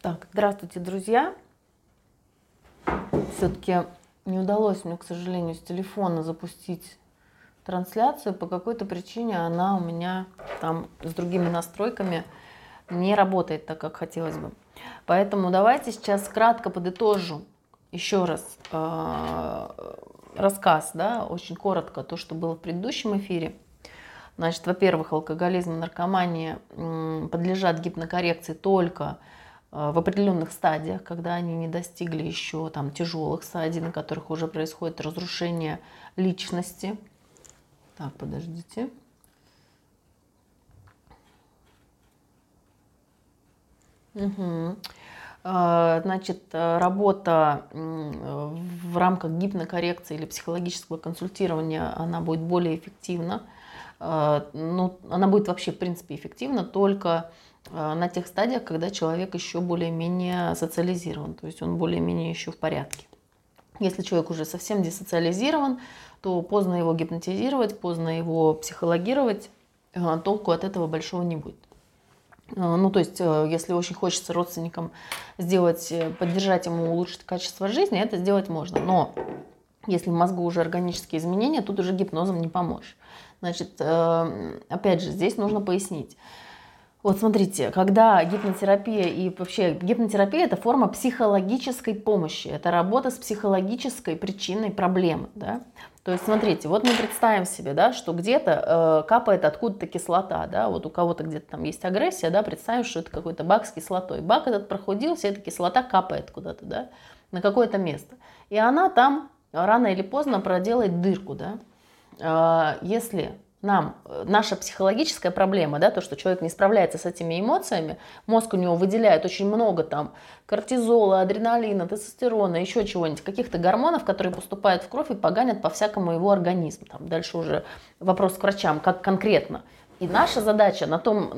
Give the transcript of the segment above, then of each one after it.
Так, здравствуйте, друзья. Все-таки не удалось мне, к сожалению, с телефона запустить трансляцию. По какой-то причине она у меня там с другими настройками не работает так, как хотелось бы. Поэтому давайте сейчас кратко подытожу еще раз э, рассказ, да, очень коротко, то, что было в предыдущем эфире. Значит, во-первых, алкоголизм и наркомания подлежат гипнокоррекции только в определенных стадиях, когда они не достигли еще там тяжелых стадий, на которых уже происходит разрушение личности. Так, подождите. Угу. Значит, работа в рамках гипнокоррекции или психологического консультирования, она будет более эффективна. Ну, она будет вообще, в принципе, эффективна только на тех стадиях, когда человек еще более-менее социализирован, то есть он более-менее еще в порядке. Если человек уже совсем десоциализирован, то поздно его гипнотизировать, поздно его психологировать, э, толку от этого большого не будет. Э, ну, то есть, если очень хочется родственникам сделать, поддержать ему, улучшить качество жизни, это сделать можно. Но если в мозгу уже органические изменения, тут уже гипнозом не поможешь. Значит, опять же, здесь нужно пояснить. Вот смотрите, когда гипнотерапия и вообще гипнотерапия это форма психологической помощи, это работа с психологической причиной проблемы, да. То есть смотрите, вот мы представим себе, да, что где-то э, капает откуда-то кислота, да, вот у кого-то где-то там есть агрессия, да, представим, что это какой-то бак с кислотой. Бак этот прохудился, эта кислота капает куда-то, да, на какое-то место. И она там рано или поздно проделает дырку, да. Э, если нам, э, наша психологическая проблема, да, то, что человек не справляется с этими эмоциями, мозг у него выделяет очень много там кортизола, адреналина, тестостерона, еще чего-нибудь, каких-то гормонов, которые поступают в кровь и поганят по-всякому его организм. Там дальше уже вопрос к врачам, как конкретно. И наша задача, на том,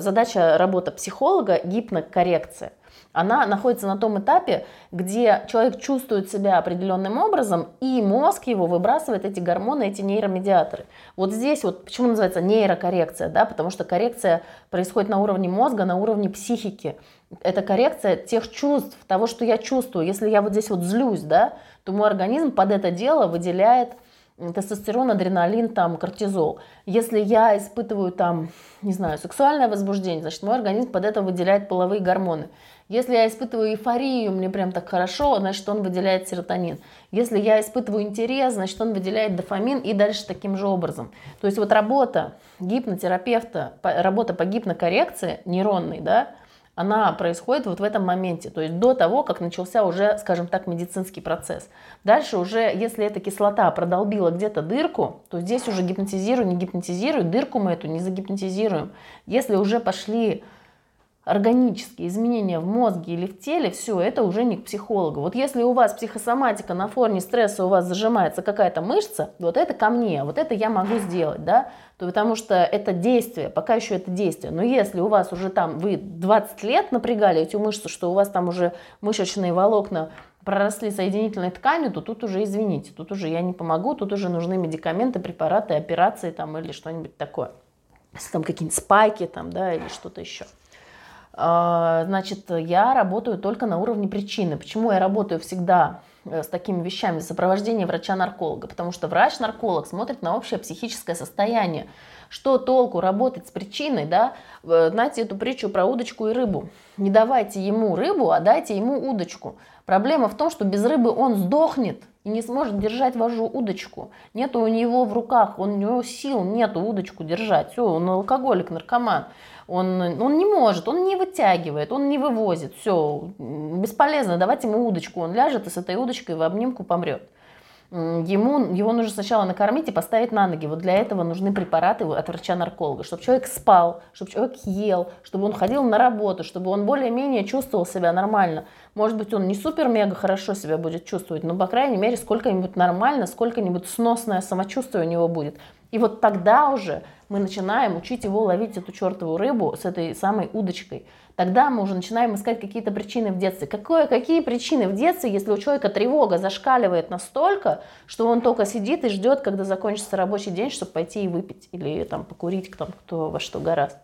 задача работы психолога – гипнокоррекция – она находится на том этапе, где человек чувствует себя определенным образом, и мозг его выбрасывает эти гормоны, эти нейромедиаторы. Вот здесь вот, почему называется нейрокоррекция, да, потому что коррекция происходит на уровне мозга, на уровне психики. Это коррекция тех чувств, того, что я чувствую. Если я вот здесь вот злюсь, да, то мой организм под это дело выделяет тестостерон, адреналин, там, кортизол. Если я испытываю там, не знаю, сексуальное возбуждение, значит, мой организм под это выделяет половые гормоны. Если я испытываю эйфорию, мне прям так хорошо, значит, он выделяет серотонин. Если я испытываю интерес, значит, он выделяет дофамин и дальше таким же образом. То есть вот работа гипнотерапевта, работа по гипнокоррекции нейронной, да, она происходит вот в этом моменте, то есть до того, как начался уже, скажем так, медицинский процесс. Дальше уже, если эта кислота продолбила где-то дырку, то здесь уже гипнотизирую, не гипнотизирую, дырку мы эту не загипнотизируем. Если уже пошли органические изменения в мозге или в теле, все, это уже не к психологу. Вот если у вас психосоматика на фоне стресса, у вас зажимается какая-то мышца, вот это ко мне, вот это я могу сделать, да, то потому что это действие, пока еще это действие. Но если у вас уже там, вы 20 лет напрягали эти мышцы, что у вас там уже мышечные волокна проросли соединительной тканью, то тут уже, извините, тут уже я не помогу, тут уже нужны медикаменты, препараты, операции там или что-нибудь такое. Если там какие-нибудь спайки там, да, или что-то еще. А, значит, я работаю только на уровне причины. Почему я работаю всегда э, с такими вещами, сопровождение врача-нарколога? Потому что врач-нарколог смотрит на общее психическое состояние. Что толку работать с причиной, да? Знаете эту притчу про удочку и рыбу. Не давайте ему рыбу, а дайте ему удочку. Проблема в том, что без рыбы он сдохнет и не сможет держать вашу удочку. Нету у него в руках, он, у него сил нету удочку держать. Все, он алкоголик, наркоман. Он, он не может, он не вытягивает, он не вывозит. Все, бесполезно, давайте ему удочку. Он ляжет и с этой удочкой в обнимку помрет. Ему, его нужно сначала накормить и поставить на ноги. Вот для этого нужны препараты от врача-нарколога, чтобы человек спал, чтобы человек ел, чтобы он ходил на работу, чтобы он более-менее чувствовал себя нормально. Может быть, он не супер-мега хорошо себя будет чувствовать, но, по крайней мере, сколько-нибудь нормально, сколько-нибудь сносное самочувствие у него будет. И вот тогда уже мы начинаем учить его ловить эту чертову рыбу с этой самой удочкой. Тогда мы уже начинаем искать какие-то причины в детстве. Какое, какие причины в детстве, если у человека тревога зашкаливает настолько, что он только сидит и ждет, когда закончится рабочий день, чтобы пойти и выпить или там покурить, там, кто во что гораст.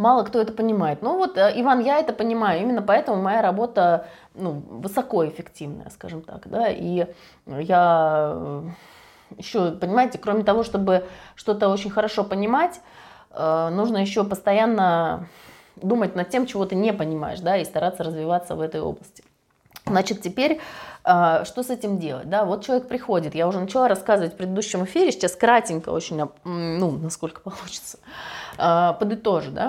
мало кто это понимает. Ну вот, э, Иван, я это понимаю, именно поэтому моя работа ну, высокоэффективная, скажем так, да, и я э, еще, понимаете, кроме того, чтобы что-то очень хорошо понимать, э, нужно еще постоянно думать над тем, чего ты не понимаешь, да, и стараться развиваться в этой области. Значит, теперь что с этим делать? Да, вот человек приходит, я уже начала рассказывать в предыдущем эфире, сейчас кратенько очень, ну, насколько получится, подытожу, да.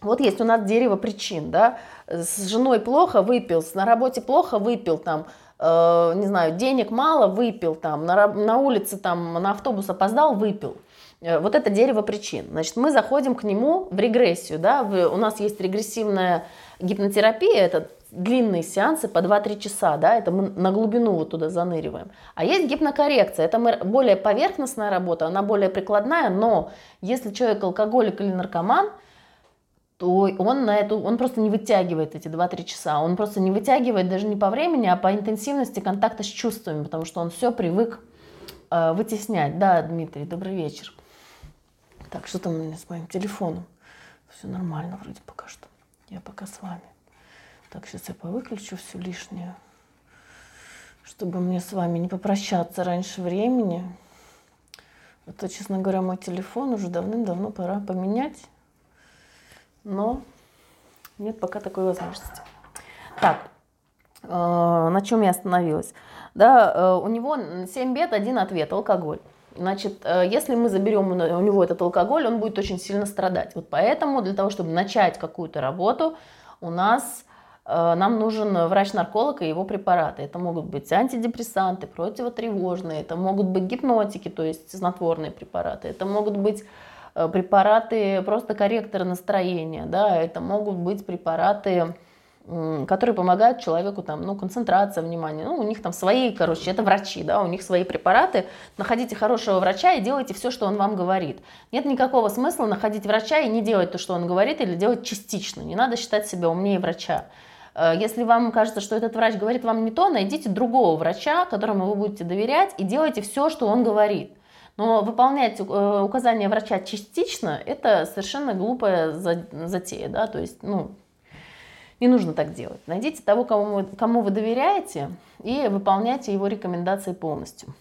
Вот есть у нас дерево причин, да, с женой плохо выпил, на работе плохо выпил, там, э, не знаю, денег мало выпил, там, на, на улице, там, на автобус опоздал, выпил. Э, вот это дерево причин. Значит, мы заходим к нему в регрессию, да, в, у нас есть регрессивная гипнотерапия, это длинные сеансы по 2-3 часа, да, это мы на глубину вот туда заныриваем. А есть гипнокоррекция, это мы, более поверхностная работа, она более прикладная, но если человек алкоголик или наркоман, то он на эту, он просто не вытягивает эти 2-3 часа. Он просто не вытягивает даже не по времени, а по интенсивности контакта с чувствами, потому что он все привык э, вытеснять. Да, Дмитрий, добрый вечер. Так, что там у меня с моим телефоном? Все нормально вроде пока что. Я пока с вами. Так, сейчас я повыключу все лишнее, чтобы мне с вами не попрощаться раньше времени. Это, честно говоря, мой телефон уже давным-давно пора поменять но нет пока такой возможности. Так, э, на чем я остановилась? Да, э, у него 7 бед, один ответ – алкоголь. Значит, э, если мы заберем у него этот алкоголь, он будет очень сильно страдать. Вот поэтому для того, чтобы начать какую-то работу, у нас нам нужен врач-нарколог и его препараты. Это могут быть антидепрессанты, противотревожные, это могут быть гипнотики, то есть снотворные препараты, это могут быть препараты просто корректоры настроения, да, это могут быть препараты, которые помогают человеку там, ну, концентрация внимания, ну, у них там свои, короче, это врачи, да, у них свои препараты. Находите хорошего врача и делайте все, что он вам говорит. Нет никакого смысла находить врача и не делать то, что он говорит, или делать частично. Не надо считать себя умнее врача. Э, если вам кажется, что этот врач говорит вам не то, найдите другого врача, которому вы будете доверять, и делайте все, что он говорит. Но выполнять э, указания врача частично – это совершенно глупая затея. Да? То есть, ну, не нужно так делать. Найдите того, кому вы, кому вы доверяете, и выполняйте его рекомендации полностью.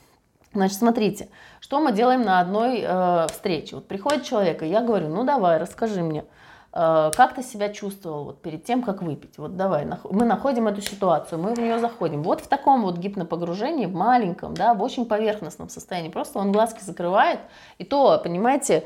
Значит, смотрите, что мы делаем на одной э, встрече. Вот приходит человек, и я говорю, ну давай, расскажи мне, как ты себя чувствовал вот перед тем, как выпить? Вот давай, мы находим эту ситуацию, мы в нее заходим. Вот в таком вот гипнопогружении, в маленьком, да, в очень поверхностном состоянии. Просто он глазки закрывает, и то, понимаете,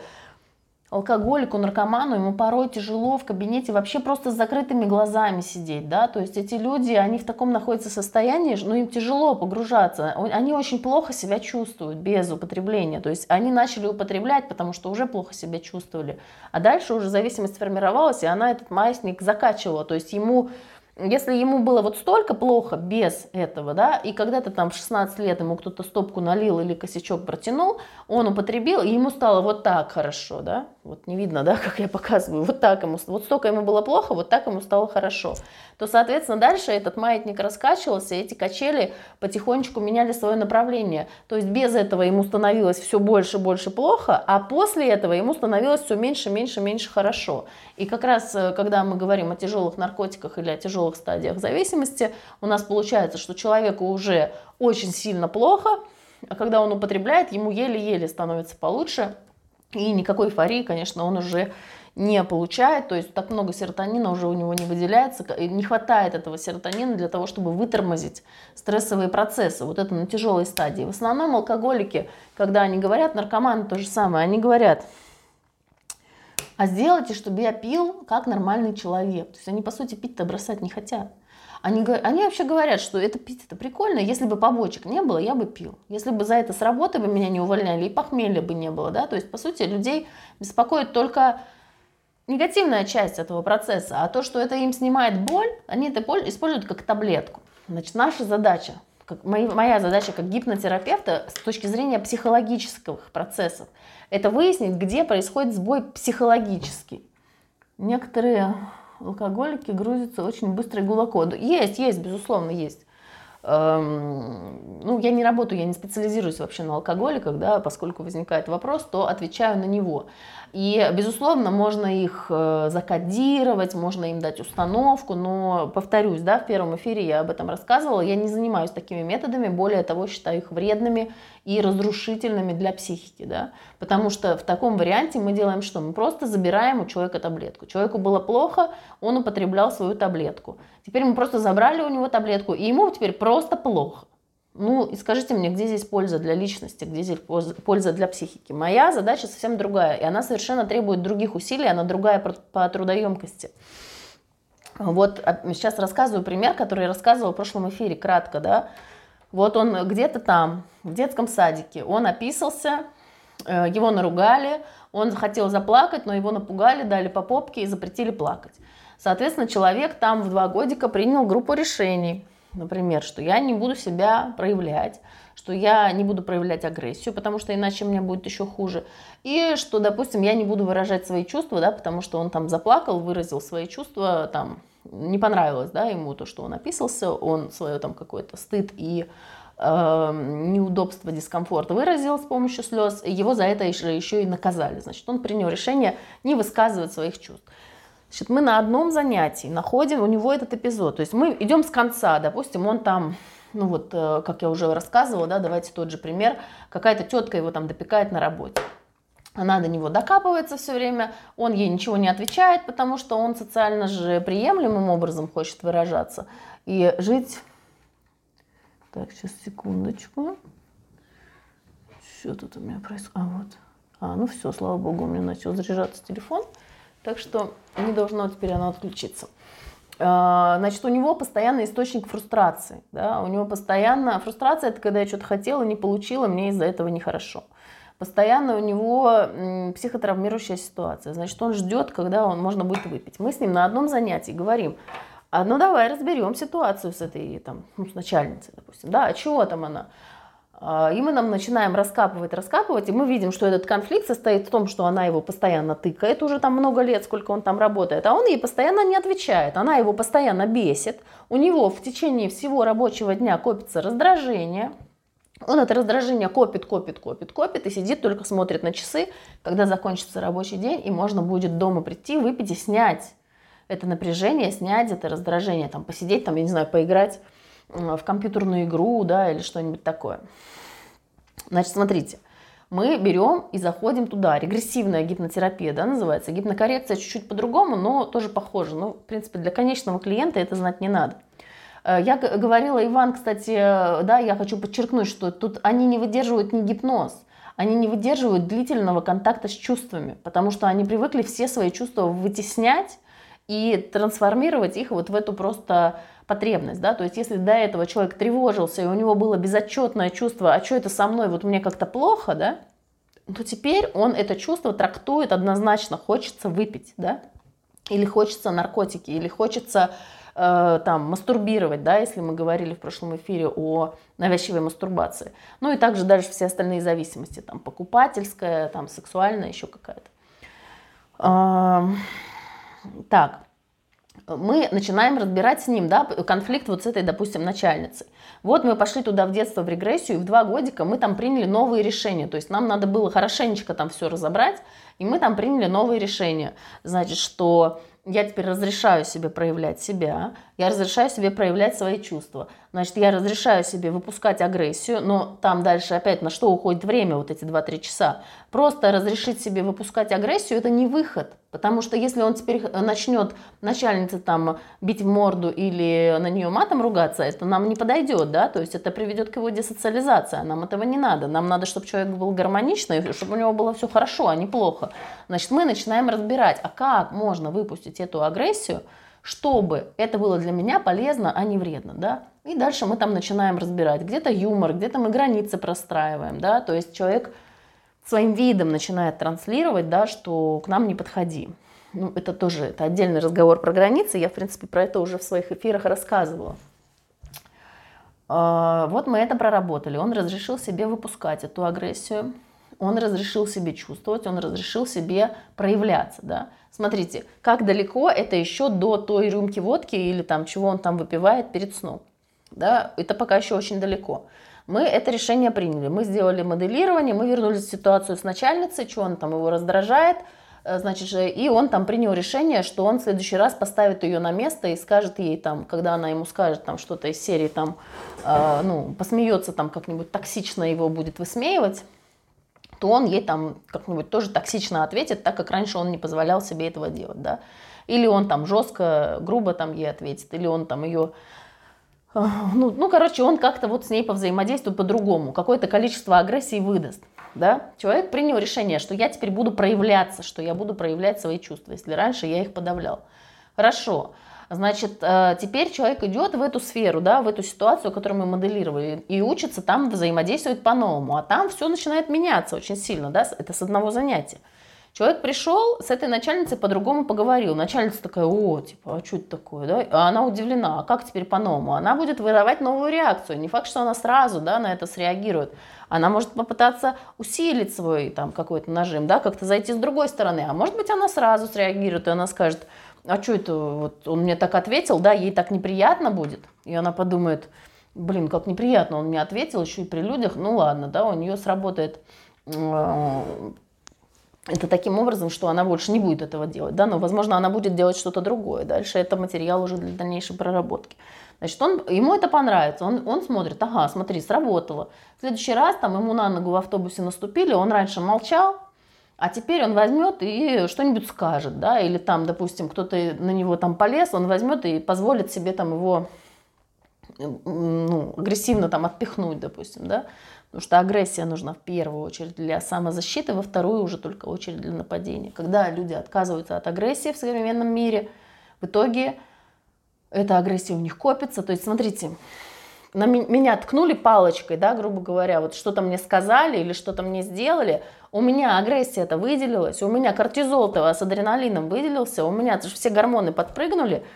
алкоголику, наркоману, ему порой тяжело в кабинете вообще просто с закрытыми глазами сидеть, да, то есть эти люди, они в таком находятся состоянии, ну им тяжело погружаться, они очень плохо себя чувствуют без употребления, то есть они начали употреблять, потому что уже плохо себя чувствовали, а дальше уже зависимость формировалась, и она этот маятник закачивала, то есть ему если ему было вот столько плохо без этого, да, и когда-то там в 16 лет ему кто-то стопку налил или косячок протянул, он употребил, и ему стало вот так хорошо, да, вот не видно, да, как я показываю, вот так ему, вот столько ему было плохо, вот так ему стало хорошо, то, соответственно, дальше этот маятник раскачивался, и эти качели потихонечку меняли свое направление, то есть без этого ему становилось все больше, больше плохо, а после этого ему становилось все меньше, меньше, меньше хорошо. И как раз, э, когда мы говорим о тяжелых наркотиках или о тяжелых стадиях зависимости, у нас получается, что человеку уже очень сильно плохо, а когда он употребляет, ему еле-еле становится получше, и никакой эйфории, конечно, он уже не получает, то есть так много серотонина уже у него не выделяется, не хватает этого серотонина для того, чтобы вытормозить стрессовые процессы, вот это на тяжелой стадии. В основном алкоголики, когда они говорят, наркоманы то же самое, они говорят, а сделайте, чтобы я пил как нормальный человек. То есть они, по сути, пить-то бросать не хотят. Они, они вообще говорят, что это пить это прикольно, если бы побочек не было, я бы пил. Если бы за это с работы бы меня не увольняли, и похмелья бы не было, да, то есть, по сути, людей беспокоит только негативная часть этого процесса, а то, что это им снимает боль, они это используют как таблетку. Значит, наша задача, как, моя задача как гипнотерапевта с точки зрения психологических процессов, это выяснить, где происходит сбой психологический. Некоторые алкоголики грузятся очень быстро и глубоко. Есть, есть, безусловно, есть. эм, ну, я не работаю, я не специализируюсь вообще на алкоголиках, да, поскольку возникает вопрос, то отвечаю на него. И, безусловно, можно их э, закодировать, можно им дать установку, но, повторюсь, да, в первом эфире я об этом рассказывала, я не занимаюсь такими методами, более того, считаю их вредными и разрушительными для психики, да, потому что в таком варианте мы делаем что? Мы просто забираем у человека таблетку. Человеку было плохо, он употреблял свою таблетку. Теперь мы просто забрали у него таблетку, и ему теперь просто плохо. Ну и скажите мне, где здесь польза для личности, где здесь польза для психики? Моя задача совсем другая, и она совершенно требует других усилий, она другая по трудоемкости. Вот сейчас рассказываю пример, который я рассказывала в прошлом эфире, кратко, да. Вот он где-то там, в детском садике, он описался, э, его наругали, он захотел заплакать, но его напугали, дали по попке и запретили плакать. Соответственно, человек там в два годика принял группу решений – например, что я не буду себя проявлять, что я не буду проявлять агрессию, потому что иначе мне будет еще хуже. И что, допустим, я не буду выражать свои чувства, да, потому что он там заплакал, выразил свои чувства, там, не понравилось, да, ему то, что он описался, он свое там какой-то стыд и э, неудобство, дискомфорт выразил с помощью слез, его за это еще, еще и наказали. Значит, он принял решение не высказывать своих чувств. Значит, мы на одном занятии находим у него этот эпизод. То есть мы идем с конца, допустим, он там, ну вот, э, как я уже рассказывала, да, давайте тот же пример, какая-то тетка его там допекает на работе. Она до него докапывается все время, он ей ничего не отвечает, потому что он социально же приемлемым образом хочет выражаться. И жить... Так, сейчас, секундочку. Что тут у меня происходит? А, вот. А, ну все, слава богу, у меня начал заряжаться телефон. Так что не должно теперь оно отключиться. А, значит, у него постоянный источник фрустрации. Да? У него постоянно... Фрустрация – это когда я что-то хотела, не получила, мне из-за этого нехорошо. Постоянно у него психотравмирующая ситуация. Значит, он ждет, когда он можно будет выпить. Мы с ним на одном занятии говорим, а ну давай разберем ситуацию с этой, там, ну, с начальницей, допустим, да, а чего там она? А, и мы нам начинаем раскапывать, раскапывать, и мы видим, что этот конфликт состоит в том, что она его постоянно тыкает уже там много лет, сколько он там работает, а он ей постоянно не отвечает, она его постоянно бесит, у него в течение всего рабочего дня копится раздражение, он это раздражение копит, копит, копит, копит и сидит только смотрит на часы, когда закончится рабочий день, и можно будет дома прийти, выпить и снять это напряжение, снять это раздражение, там посидеть, там, я не знаю, поиграть в компьютерную игру, да, или что-нибудь такое. Значит, смотрите, мы берем и заходим туда. Регрессивная гипнотерапия, да, называется. Гипнокоррекция чуть-чуть по-другому, но тоже похоже. Ну, в принципе, для конечного клиента это знать не надо. Э, я говорила, Иван, кстати, да, я хочу подчеркнуть, что тут они не выдерживают ни гипноз, они не выдерживают длительного контакта с чувствами, потому что они привыкли все свои чувства вытеснять и трансформировать их вот в эту просто потребность, да, то есть если до этого человек тревожился, и у него было безотчетное чувство, а что это со мной, вот мне как-то плохо, да, то теперь он это чувство трактует однозначно, хочется выпить, да, или хочется наркотики, или хочется э, там мастурбировать, да, если мы говорили в прошлом эфире о навязчивой мастурбации. Ну и также дальше все остальные зависимости, там покупательская, там сексуальная, еще какая-то. Э, так, мы начинаем разбирать с ним да, конфликт вот с этой, допустим, начальницей. Вот мы пошли туда в детство, в регрессию, и в два годика мы там приняли новые решения. То есть нам надо было хорошенечко там все разобрать, и мы там приняли новые решения. Значит, что я теперь разрешаю себе проявлять себя, я разрешаю себе проявлять свои чувства. Значит, я разрешаю себе выпускать агрессию, но там дальше опять на что уходит время, вот эти 2-3 часа. Просто разрешить себе выпускать агрессию – это не выход. Потому что если он теперь начнет начальница там бить в морду или на нее матом ругаться, это нам не подойдет, да, то есть это приведет к его десоциализации, нам этого не надо. Нам надо, чтобы человек был гармоничный, чтобы у него было все хорошо, а не плохо. Значит, мы начинаем разбирать, а как можно выпустить эту агрессию, чтобы это было для меня полезно, а не вредно, да. И дальше мы там начинаем разбирать, где-то юмор, где-то мы границы простраиваем, да, то есть человек своим видом начинает транслировать, да, что к нам не подходи. Ну, это тоже это отдельный разговор про границы. Я, в принципе, про это уже в своих эфирах рассказывала. А, вот мы это проработали. Он разрешил себе выпускать эту агрессию. Он разрешил себе чувствовать, он разрешил себе проявляться. Да? Смотрите, как далеко это еще до той рюмки водки или там чего он там выпивает перед сном. Да? Это пока еще очень далеко. Мы это решение приняли. Мы сделали моделирование, мы вернулись в ситуацию с начальницей, что он там его раздражает, э, значит, и он там принял решение, что он в следующий раз поставит ее на место и скажет ей там, когда она ему скажет там что-то из серии там, э, ну, посмеется там как-нибудь токсично его будет высмеивать, то он ей там как-нибудь тоже токсично ответит, так как раньше он не позволял себе этого делать, да. Или он там жестко, грубо там ей ответит, или он там ее ну, ну, короче, он как-то вот с ней повзаимодействует по-другому, какое-то количество агрессии выдаст. Да? Человек принял решение, что я теперь буду проявляться, что я буду проявлять свои чувства, если раньше я их подавлял. Хорошо. Значит, э, теперь человек идет в эту сферу, да, в эту ситуацию, которую мы моделировали, и учится там взаимодействовать по-новому. А там все начинает меняться очень сильно, да, это с одного занятия. Человек пришел, с этой начальницей по-другому поговорил. Начальница такая, о, типа, а что это такое, да? А она удивлена, а как теперь по-новому? Она будет выдавать новую реакцию. Не факт, что она сразу, да, на это среагирует. Она может попытаться усилить свой там какой-то нажим, да, как-то зайти с другой стороны. А может быть, она сразу среагирует, и она скажет, а что это, вот он мне так ответил, да, ей так неприятно будет. И она подумает, блин, как неприятно, он мне ответил еще и при людях, ну ладно, да, у нее сработает это таким образом, что она больше не будет этого делать, да, но, возможно, она будет делать что-то другое. Дальше это материал уже для дальнейшей проработки. Значит, он, ему это понравится, он, он смотрит, ага, смотри, сработало. В следующий раз там ему на ногу в автобусе наступили, он раньше молчал, а теперь он возьмет и что-нибудь скажет, да, или там, допустим, кто-то на него там полез, он возьмет и позволит себе там его ну, агрессивно там отпихнуть, допустим, да, Потому что агрессия нужна в первую очередь для самозащиты, во вторую уже только очередь для нападения. Когда люди отказываются от агрессии в современном мире, в итоге эта агрессия у них копится. То есть, смотрите, на меня ткнули палочкой, да, грубо говоря, вот что-то мне сказали или что-то мне сделали, у меня агрессия это выделилась, у меня кортизол-то с адреналином выделился, у меня все гормоны подпрыгнули –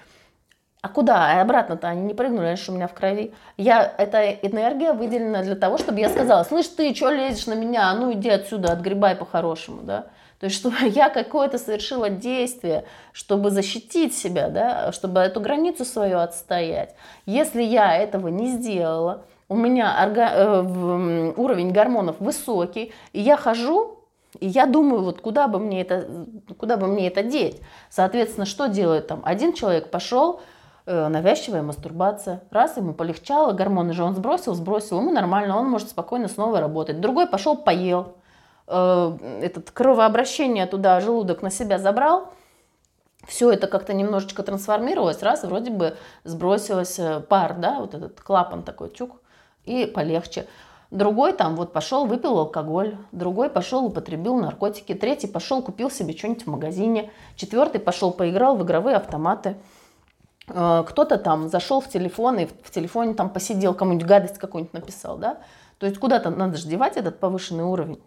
а куда? А обратно-то они не прыгнули, они у меня в крови. Я, эта энергия выделена для того, чтобы я сказала, слышь, ты что лезешь на меня? А ну иди отсюда, отгребай по-хорошему, да? То есть, чтобы я какое-то совершила действие, чтобы защитить себя, да, чтобы эту границу свою отстоять. Если я этого не сделала, у меня орга... э, уровень гормонов высокий, и я хожу, и я думаю, вот куда бы мне это, куда бы мне это деть. Соответственно, что делает там? Один человек пошел, Э, навязчивая мастурбация. Раз ему полегчало, гормоны же он сбросил, сбросил, ему нормально, он может спокойно снова работать. Другой пошел, поел, этот кровообращение туда, желудок на себя забрал, все это как-то немножечко трансформировалось, раз, вроде бы сбросилось э, пар, да, вот этот клапан такой, чук, и полегче. Другой там вот пошел, выпил алкоголь, другой пошел, употребил наркотики, третий пошел, купил себе что-нибудь в магазине, четвертый пошел, поиграл в игровые автоматы, Э, кто-то там зашел в телефон и в телефоне там посидел, кому-нибудь гадость какую-нибудь написал, да? То есть куда-то надо же девать этот повышенный уровень.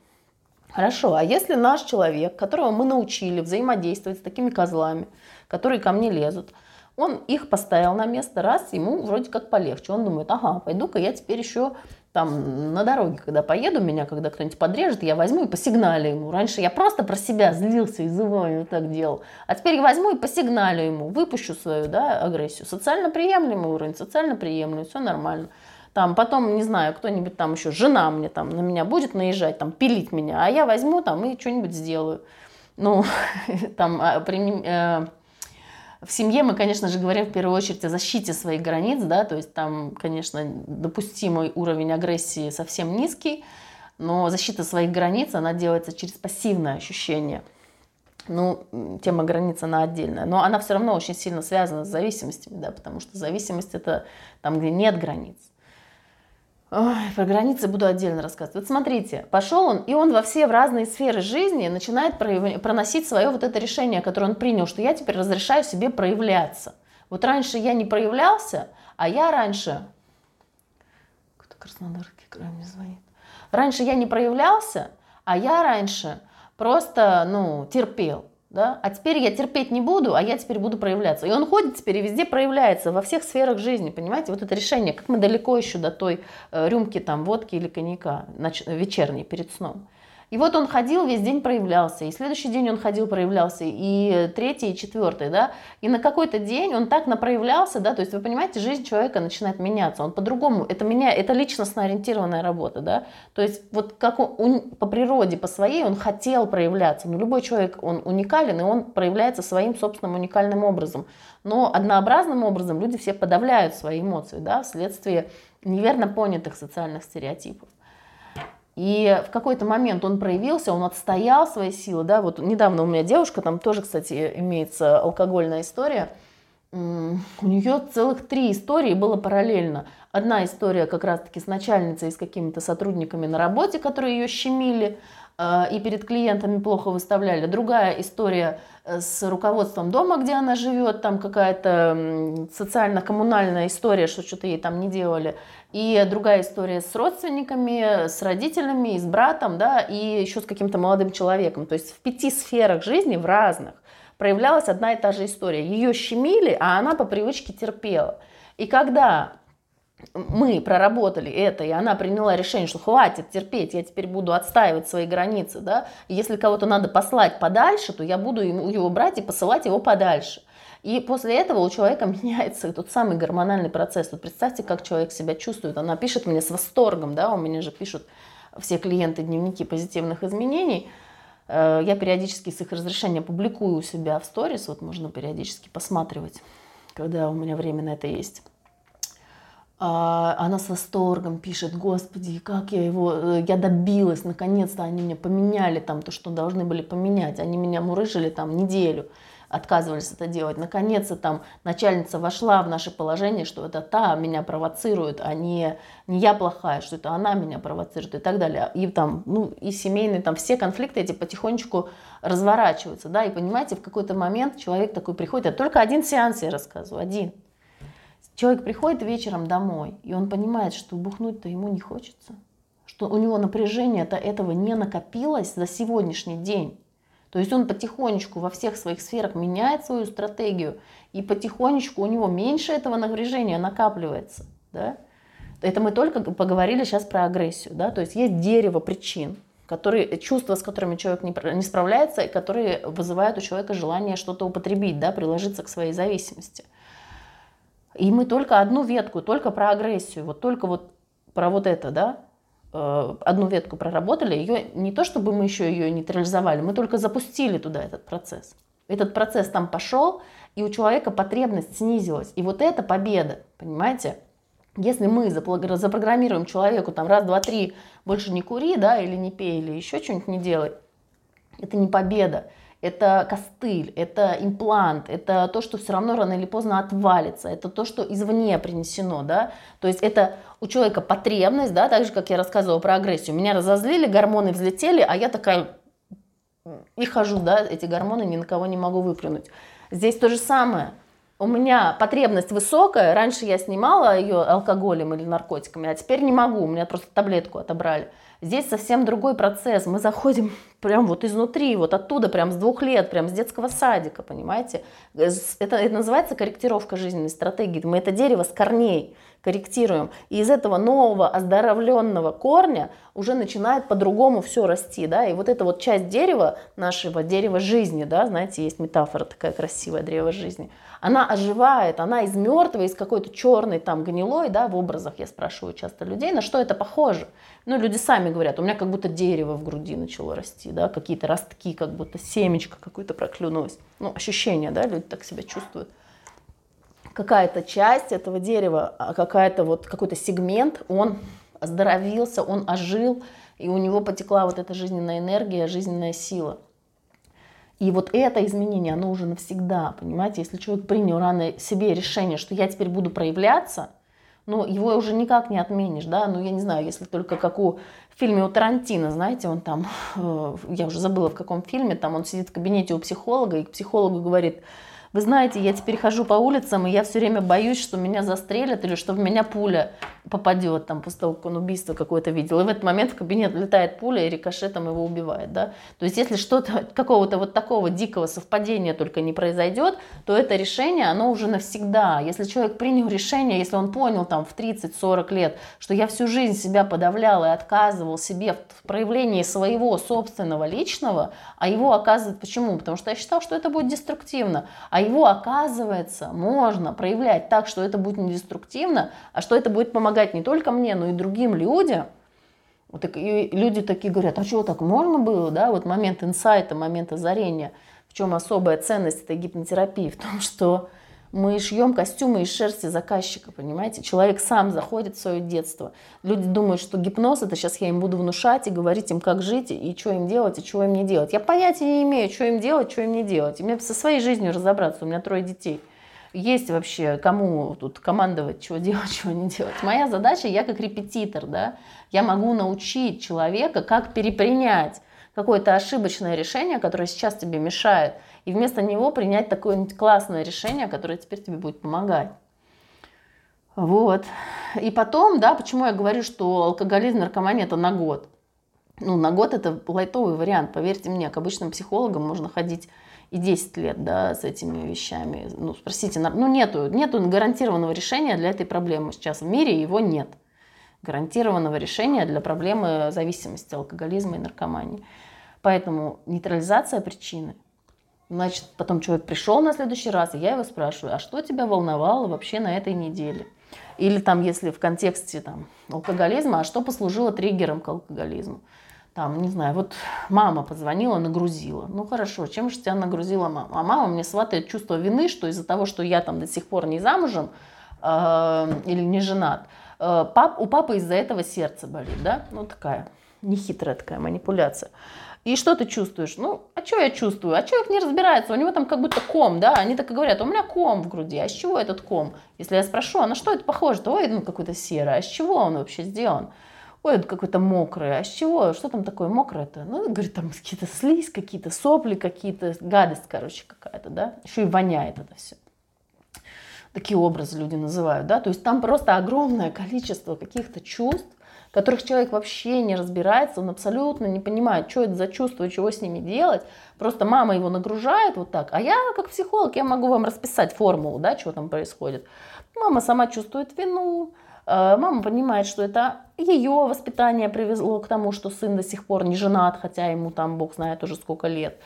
Хорошо, а если наш человек, которого мы научили взаимодействовать с такими козлами, которые ко мне лезут, он их поставил на место, раз, ему вроде как полегче. Он думает, ага, пойду-ка я теперь еще там на дороге, когда поеду, меня когда кто-нибудь подрежет, я возьму и посигналю ему. Раньше я просто про себя злился и зываю, вот так делал. А теперь я возьму и посигналю ему, выпущу свою да, агрессию. Социально приемлемый уровень, социально приемлемый, все нормально. Там потом, не знаю, кто-нибудь там еще, жена мне там на меня будет наезжать, там пилить меня, а я возьму там и что-нибудь сделаю. Ну, там, а, э, в семье мы, конечно же, говорим в первую очередь о защите своих границ, да, то есть там, конечно, допустимый уровень агрессии совсем низкий, но защита своих границ, она делается через пассивное ощущение. Ну, тема границ, она отдельная, но она все равно очень сильно связана с зависимостями, да, потому что зависимость это там, где нет границ. Ой, про границы буду отдельно рассказывать. Вот смотрите, пошел он, и он во все в разные сферы жизни начинает прояв... проносить свое вот это решение, которое он принял, что я теперь разрешаю себе проявляться. Вот раньше я не проявлялся, а я раньше... Кто Краснодарский край мне звонит. Раньше я не проявлялся, а я раньше просто, ну, терпел да, а теперь я терпеть не буду, а я теперь буду проявляться. И он ходит теперь и везде проявляется, во всех сферах жизни, понимаете, вот это решение, как мы далеко еще до той э, рюмки там водки или коньяка ноч- вечерней перед сном. И вот он ходил, весь день проявлялся, и следующий день он ходил, проявлялся, и третий, и четвертый, да, и на какой-то день он так напроявлялся, да, то есть вы понимаете, жизнь человека начинает меняться, он по-другому, это меня, это личностно ориентированная работа, да, то есть вот как он, он по природе, по своей он хотел проявляться, но любой человек, он уникален, и он проявляется своим собственным уникальным образом, но однообразным образом люди все подавляют свои эмоции, да, вследствие неверно понятых социальных стереотипов. И в какой-то момент он проявился, он отстоял свои силы, да, вот недавно у меня девушка, там тоже, кстати, имеется алкогольная история, у нее целых три истории было параллельно. Одна история как раз-таки с начальницей и с какими-то сотрудниками на работе, которые ее щемили и перед клиентами плохо выставляли. Другая история э, с руководством дома, где она живет, там какая-то социально-коммунальная история, что что-то ей там не делали. И другая история с родственниками, с родителями, и с братом, да, и еще с каким-то молодым человеком. То есть в пяти сферах жизни, в разных, проявлялась одна и та же история. Ее щемили, а она по привычке терпела. И когда мы проработали это, и она приняла решение, что хватит терпеть, я теперь буду отстаивать свои границы, да, если кого-то надо послать подальше, то я буду его брать и посылать его подальше. И после этого у человека меняется тот самый гормональный процесс. Вот представьте, как человек себя чувствует. Она пишет мне с восторгом, да, у меня же пишут все клиенты дневники позитивных изменений. Э, я периодически с их разрешения публикую у себя в сторис, вот можно периодически посматривать, когда у меня время на это есть. А, она с восторгом пишет, господи, как я его, э, я добилась, наконец-то они меня поменяли там то, что должны были поменять. Они меня мурыжили там неделю отказывались это делать. Наконец-то там начальница вошла в наше положение, что это та меня провоцирует, а не, не я плохая, что это она меня провоцирует и так далее. И там, ну, и семейные, там все конфликты эти потихонечку разворачиваются, да, и понимаете, в какой-то момент человек такой приходит, это только один сеанс я рассказываю, один. Человек приходит вечером домой, и он понимает, что бухнуть-то ему не хочется, что у него напряжение-то этого не накопилось за сегодняшний день. То есть он потихонечку во всех своих сферах меняет свою стратегию, и потихонечку у него меньше этого напряжения накапливается. Да? Это мы только поговорили сейчас про агрессию. Да? То есть есть дерево причин, которые, чувства, с которыми человек не, не справляется, и которые вызывают у человека желание что-то употребить, да, приложиться к своей зависимости. И мы только одну ветку, только про агрессию, вот только вот про вот это, да, Э, одну ветку проработали, ее не то чтобы мы еще ее нейтрализовали, мы только запустили туда этот процесс. Этот процесс там пошел, и у человека потребность снизилась. И вот это победа, понимаете? Если мы запрограммируем человеку там раз, два, три, больше не кури, да, или не пей, или еще что-нибудь не делай, это не победа это костыль, это имплант, это то, что все равно рано или поздно отвалится, это то, что извне принесено, да, то есть это у человека потребность, да, так же, как я рассказывала про агрессию, меня разозлили, гормоны взлетели, а я такая и хожу, да, эти гормоны ни на кого не могу выплюнуть. Здесь то же самое. У меня потребность высокая, раньше я снимала ее алкоголем или наркотиками, а теперь не могу, у меня просто таблетку отобрали. Здесь совсем другой процесс. Мы заходим прям вот изнутри, вот оттуда, прям с двух лет, прям с детского садика, понимаете? Это, это называется корректировка жизненной стратегии. Мы это дерево с корней корректируем. И из этого нового оздоровленного корня уже начинает по-другому все расти, да, и вот эта вот часть дерева, нашего дерева жизни, да, знаете, есть метафора такая красивая, древо жизни, она оживает, она из мертвой, из какой-то черной там гнилой, да, в образах я спрашиваю часто людей, на что это похоже. Ну, люди сами говорят, у меня как будто дерево в груди начало расти, да, какие-то ростки, как будто семечко какое-то проклюнулось. Ну, ощущение, да, люди так себя чувствуют. Какая-то часть этого дерева, а какая-то вот какой-то сегмент, он оздоровился, он ожил, и у него потекла вот эта жизненная энергия, жизненная сила. И вот это изменение, оно уже навсегда, понимаете? Если человек принял рано себе решение, что я теперь буду проявляться, ну, его уже никак не отменишь, да, ну, я не знаю, если только как у в фильме у Тарантино, знаете, он там, э, я уже забыла в каком фильме, там он сидит в кабинете у психолога, и психологу говорит, Вы знаете, я теперь хожу по улицам, и я все время боюсь, что меня застрелят или что в меня пуля попадет там после того, как он убийство какое-то видел. И в этот момент в кабинет летает пуля и рикошетом его убивает. Да? То есть если что-то, какого-то вот такого дикого совпадения только не произойдет, то это решение, оно уже навсегда. Если человек принял решение, если он понял там в 30-40 лет, что я всю жизнь себя подавлял и отказывал себе в проявлении своего собственного личного, а его оказывает почему? Потому что я считал, что это будет деструктивно. А его, оказывается, можно проявлять так, что это будет не деструктивно, а что это будет помогать не только мне, но и другим людям. Вот и люди такие говорят, а что так можно было, да, вот момент инсайта, момент озарения. В чем особая ценность этой гипнотерапии? В том, что мы шьем костюмы из шерсти заказчика, понимаете? Человек сам заходит в свое детство. Люди думают, что гипноз это сейчас я им буду внушать и говорить им, как жить, и что им делать, и чего им не делать. Я понятия не имею, что им делать, что им не делать. И мне со своей жизнью разобраться. У меня трое детей есть вообще кому тут командовать, чего делать, чего не делать. Моя задача, я как репетитор, да, я могу научить человека, как перепринять какое-то ошибочное решение, которое сейчас тебе мешает, и вместо него принять такое классное решение, которое теперь тебе будет помогать. Вот. И потом, да, почему я говорю, что алкоголизм, наркомания это на год. Ну, на год это лайтовый вариант. Поверьте мне, к обычным психологам можно ходить и 10 лет да, с этими вещами. Ну, спросите, ну нету, нету гарантированного решения для этой проблемы сейчас в мире, его нет. Гарантированного решения для проблемы зависимости, алкоголизма и наркомании. Поэтому нейтрализация причины. Значит, потом человек пришел на следующий раз, и я его спрашиваю, а что тебя волновало вообще на этой неделе? Или там, если в контексте там, алкоголизма, а что послужило триггером к алкоголизму? там, не знаю, вот мама позвонила, нагрузила. Ну хорошо, чем же тебя нагрузила мама? А мама мне сватает чувство вины, что из-за того, что я там до сих пор не замужем э, или не женат, э, пап, у папы из-за этого сердце болит, да? Ну такая нехитрая такая манипуляция. И что ты чувствуешь? Ну, а что я чувствую? А человек не разбирается, у него там как будто ком, да? Они так и говорят, у меня ком в груди, а с чего этот ком? Если я спрошу, а на что это похоже? То, ой, ну какой-то серый, а с чего он вообще сделан? ой, это какой-то мокрый, а с чего, что там такое мокрое-то? Ну, говорит, там какие-то слизь, какие-то сопли, какие-то, гадость, короче, какая-то, да, еще и воняет это все. Такие образы люди называют, да, то есть там просто огромное количество каких-то чувств, которых человек вообще не разбирается, он абсолютно не понимает, что это за чувство, чего с ними делать. Просто мама его нагружает вот так, а я как психолог, я могу вам расписать формулу, да, что там происходит. Мама сама чувствует вину, Э, мама понимает, что это ее воспитание привезло к тому, что сын до сих пор не женат, хотя ему там, бог знает, уже сколько лет.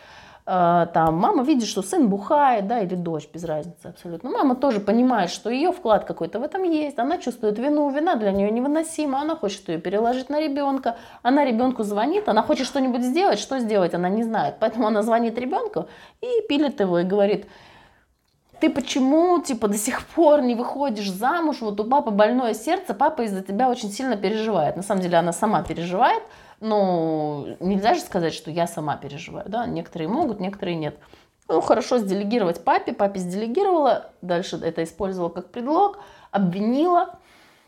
Э, там мама видит, что сын бухает, да, или дочь, без разницы абсолютно. Мама тоже понимает, что ее вклад какой-то в этом есть. Она чувствует вину, вина для нее невыносима. Она хочет ее переложить на ребенка. Она ребенку звонит, она хочет что-нибудь сделать. Что сделать, она не знает. Поэтому она звонит ребенку и пилит его и говорит, ты почему, типа, до сих пор не выходишь замуж, вот у папы больное сердце, папа из-за тебя очень сильно переживает. На самом деле она сама переживает, но нельзя же сказать, что я сама переживаю, да, некоторые могут, некоторые нет. Ну, хорошо сделегировать папе, папе сделегировала, дальше это использовала как предлог, обвинила,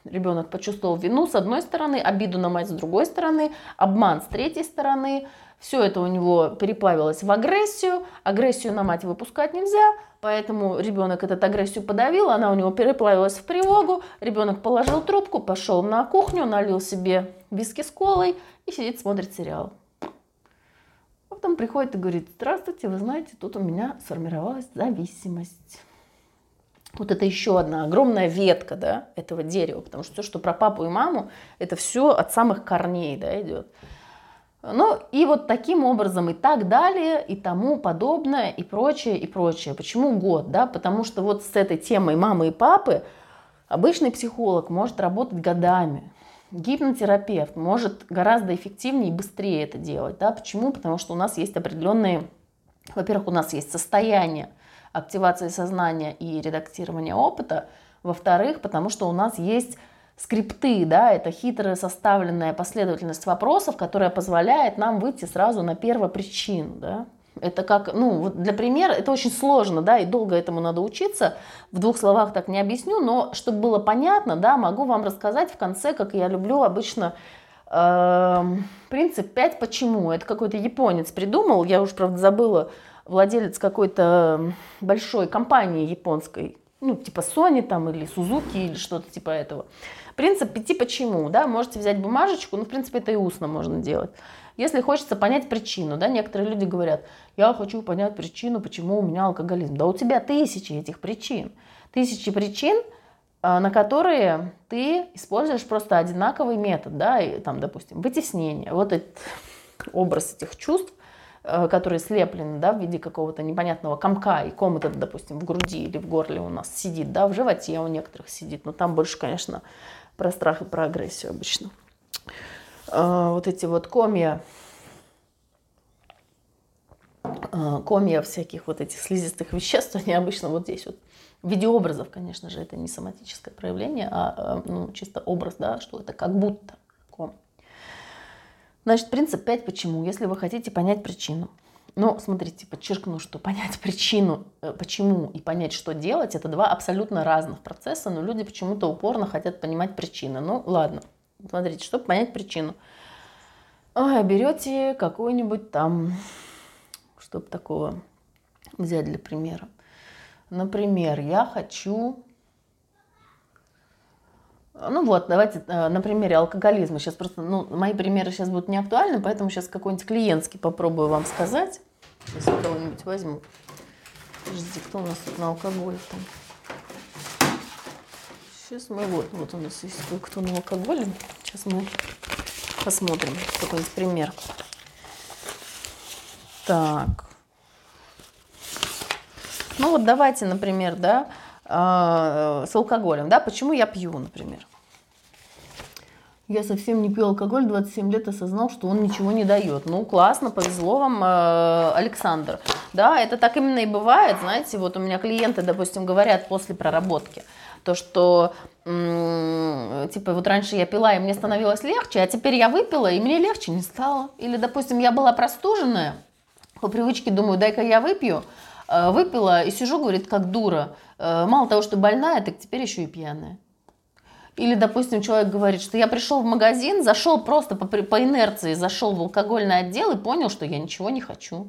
ребенок почувствовал вину с одной стороны, обиду на мать с другой стороны, обман с третьей стороны, все это у него переплавилось в агрессию. Агрессию на мать выпускать нельзя, поэтому ребенок эту агрессию подавил, она у него переплавилась в тревогу. Ребенок положил трубку, пошел на кухню, налил себе виски с колой и сидит, смотрит сериал. А потом приходит и говорит, здравствуйте, вы знаете, тут у меня сформировалась зависимость. Вот это еще одна огромная ветка да, этого дерева, потому что все, что про папу и маму, это все от самых корней да, идет. Ну и вот таким образом и так далее, и тому подобное, и прочее, и прочее. Почему год? Да? Потому что вот с этой темой мамы и папы обычный психолог может работать годами. Гипнотерапевт может гораздо эффективнее и быстрее это делать. Да? Почему? Потому что у нас есть определенные, во-первых, у нас есть состояние активации сознания и редактирования опыта. Во-вторых, потому что у нас есть скрипты, да, это хитрая составленная последовательность вопросов, которая позволяет нам выйти сразу на первопричину, да. Это как, ну, вот для примера, это очень сложно, да, и долго этому надо учиться. В двух словах так не объясню, но чтобы было понятно, да, могу вам рассказать в конце, как я люблю обычно э, принцип 5 почему. Это какой-то японец придумал, я уже, правда, забыла, владелец какой-то большой компании японской, ну, типа Sony там или Suzuki или что-то типа этого. Принцип пяти почему, да, можете взять бумажечку, ну, в принципе, это и устно можно делать. Если хочется понять причину, да, некоторые люди говорят, я хочу понять причину, почему у меня алкоголизм. Да у тебя тысячи этих причин. Тысячи причин, а, на которые ты используешь просто одинаковый метод, да, и, там, допустим, вытеснение. Вот этот образ этих чувств, э, которые слеплены, да, в виде какого-то непонятного комка, и ком этот, допустим, в груди или в горле у нас сидит, да, в животе у некоторых сидит, но там больше, конечно, про страх и про агрессию обычно. А, вот эти вот комья, а, комья всяких вот этих слизистых веществ, они обычно вот здесь вот. В виде образов, конечно же, это не соматическое проявление, а, а ну, чисто образ, да, что это как будто ком. Значит, принцип 5 почему, если вы хотите понять причину. Но смотрите, подчеркну, что понять причину, э, почему и понять, что делать, это два абсолютно разных процесса, но люди почему-то упорно хотят понимать причины. Ну, ладно, Смотрите, чтобы понять причину. Ой, берете какую-нибудь там, чтобы такого взять для примера. Например, я хочу... Ну вот, давайте э, на примере алкоголизма. Сейчас просто, ну, мои примеры сейчас будут не актуальны, поэтому сейчас какой-нибудь клиентский попробую вам сказать. Сейчас кого-нибудь возьму. Подождите, кто у нас тут на алкоголе там? Сейчас мы вот, вот у нас есть кое-кто на алкоголе. Сейчас мы посмотрим какой-нибудь пример. Так. Ну вот давайте, например, да, э, с алкоголем, да, почему я пью, например. Я совсем не пью алкоголь, 27 лет осознал, что он ничего не дает. Ну, классно, повезло вам, э, Александр. Да, это так именно и бывает, знаете, вот у меня клиенты, допустим, говорят после проработки – то, что типа вот раньше я пила, и мне становилось легче, а теперь я выпила, и мне легче не стало. Или, допустим, я была простуженная, по привычке думаю, дай-ка я выпью, э, выпила и сижу, говорит, как дура. Э, мало того, что больная, так теперь еще и пьяная. Или, допустим, человек говорит, что я пришел в магазин, зашел просто по, по инерции, зашел в алкогольный отдел и понял, что я ничего не хочу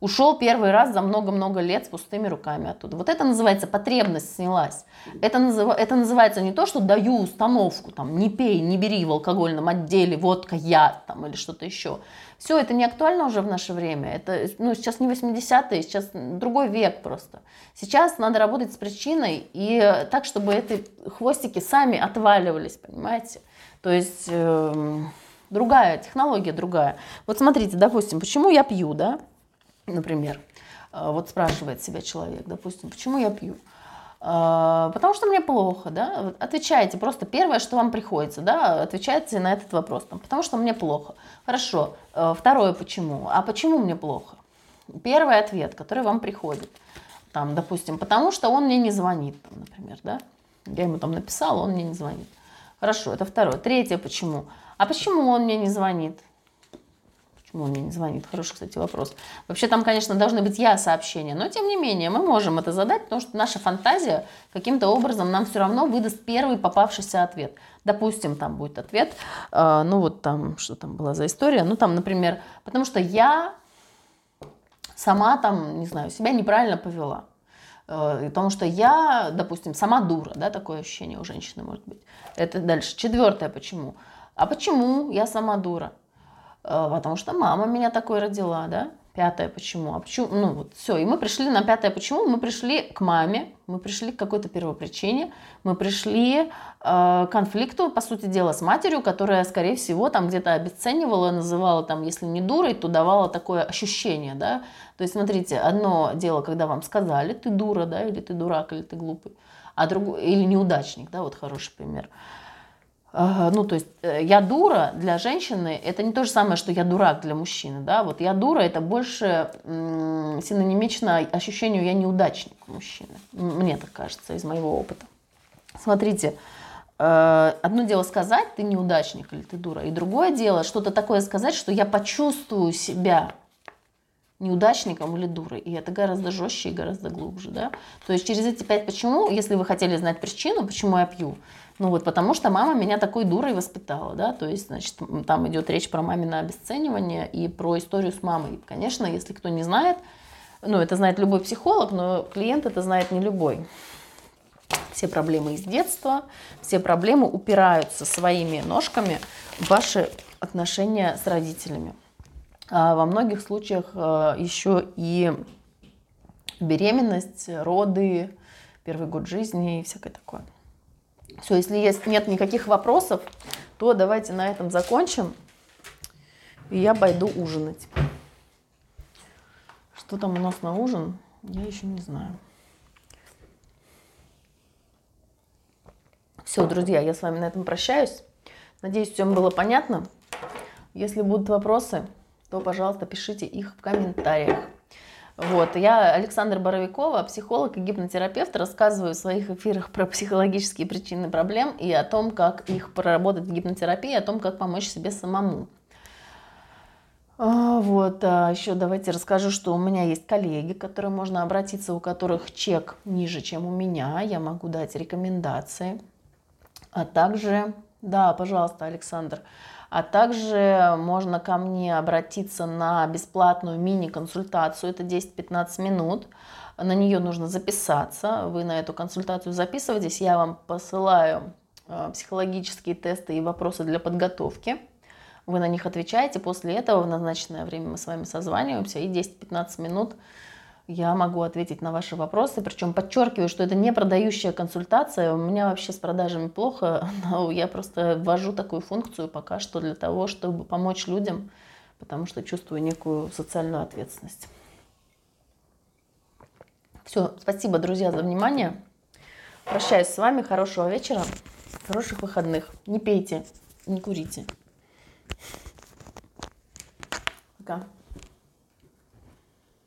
ушел первый раз за много-много лет с пустыми руками оттуда. Вот это называется потребность снялась. Это, назыв... это называется не то, что даю установку, там, не пей, не бери в алкогольном отделе, водка, яд там, или что-то еще. Все, это не актуально уже в наше время. Это, ну, сейчас не 80-е, сейчас другой век просто. Сейчас надо работать с причиной и так, чтобы эти хвостики сами отваливались, понимаете? То есть э, другая технология, другая. Вот смотрите, допустим, почему я пью, да? Например, э, вот спрашивает себя человек, допустим, почему я пью? Э, потому что мне плохо, да? Отвечайте просто первое, что вам приходится, да? Отвечайте на этот вопрос, там, потому что мне плохо. Хорошо. Э, второе, почему? А почему мне плохо? Первый ответ, который вам приходит, там, допустим, потому что он мне не звонит, там, например, да? Я ему там написала, он мне не звонит. Хорошо, это второе. Третье, почему? А почему он мне не звонит? Почему он мне не звонит? Хороший, кстати, вопрос. Вообще там, конечно, должны быть я сообщения, но тем не менее мы можем это задать, потому что наша фантазия каким-то образом нам все равно выдаст первый попавшийся ответ. Допустим, там будет ответ, э, ну вот там, что там была за история, ну там, например, потому что я сама там, не знаю, себя неправильно повела. Э, потому что я, допустим, сама дура, да, такое ощущение у женщины может быть. Это дальше. Четвертое, почему? А почему я сама дура? Э, потому что мама меня такой родила, да. Пятое почему? А почему? Ну вот все. И мы пришли на пятое почему? Мы пришли к маме, мы пришли к какой-то первопричине, мы пришли э, к конфликту, по сути дела, с матерью, которая, скорее всего, там где-то обесценивала, называла там, если не дурой, то давала такое ощущение, да. То есть, смотрите, одно дело, когда вам сказали, ты дура, да, или ты дурак, или ты глупый, а другое, или неудачник, да, вот хороший пример. Ну, то есть э, я дура для женщины, это не то же самое, что я дурак для мужчины, да, вот я дура, это больше синонимично ощущению я неудачник мужчины, мне так кажется, из моего опыта. Смотрите, э, одно дело сказать, ты неудачник или ты дура, и другое дело что-то такое сказать, что я почувствую себя неудачником или дурой. И это гораздо жестче и гораздо глубже. Да? То есть через эти пять почему, если вы хотели знать причину, почему я пью, ну вот потому что мама меня такой дурой воспитала, да, то есть, значит, там идет речь про мамино обесценивание и про историю с мамой. Конечно, если кто не знает, Ну, это знает любой психолог, но клиент это знает не любой. Все проблемы из детства, все проблемы упираются своими ножками в ваши отношения с родителями. А во многих случаях э, еще и беременность, роды, первый год жизни и всякое такое. Все, если есть, нет никаких вопросов, то давайте на этом закончим. И я пойду ужинать. Что там у нас на ужин, я еще не знаю. Все, друзья, я с вами на этом прощаюсь. Надеюсь, всем было понятно. Если будут вопросы, то, пожалуйста, пишите их в комментариях. Вот. Я Александра Боровикова, психолог и гипнотерапевт, рассказываю в своих эфирах про психологические причины проблем и о том, как их проработать в гипнотерапии, о том, как помочь себе самому. А, вот, а еще давайте расскажу, что у меня есть коллеги, к которым можно обратиться, у которых чек ниже, чем у меня. Я могу дать рекомендации. А также, да, пожалуйста, Александр, а также можно ко мне обратиться на бесплатную мини-консультацию, это 10-15 минут. На нее нужно записаться, вы на эту консультацию записываетесь, я вам посылаю э, психологические тесты и вопросы для подготовки. Вы на них отвечаете, после этого в назначенное время мы с вами созваниваемся и 10-15 минут я могу ответить на ваши вопросы. Причем подчеркиваю, что это не продающая консультация. У меня вообще с продажами плохо, но я просто ввожу такую функцию пока что для того, чтобы помочь людям, потому что чувствую некую социальную ответственность. Все, спасибо, друзья, за внимание. Прощаюсь с вами. Хорошего вечера, хороших выходных. Не пейте, не курите. Пока.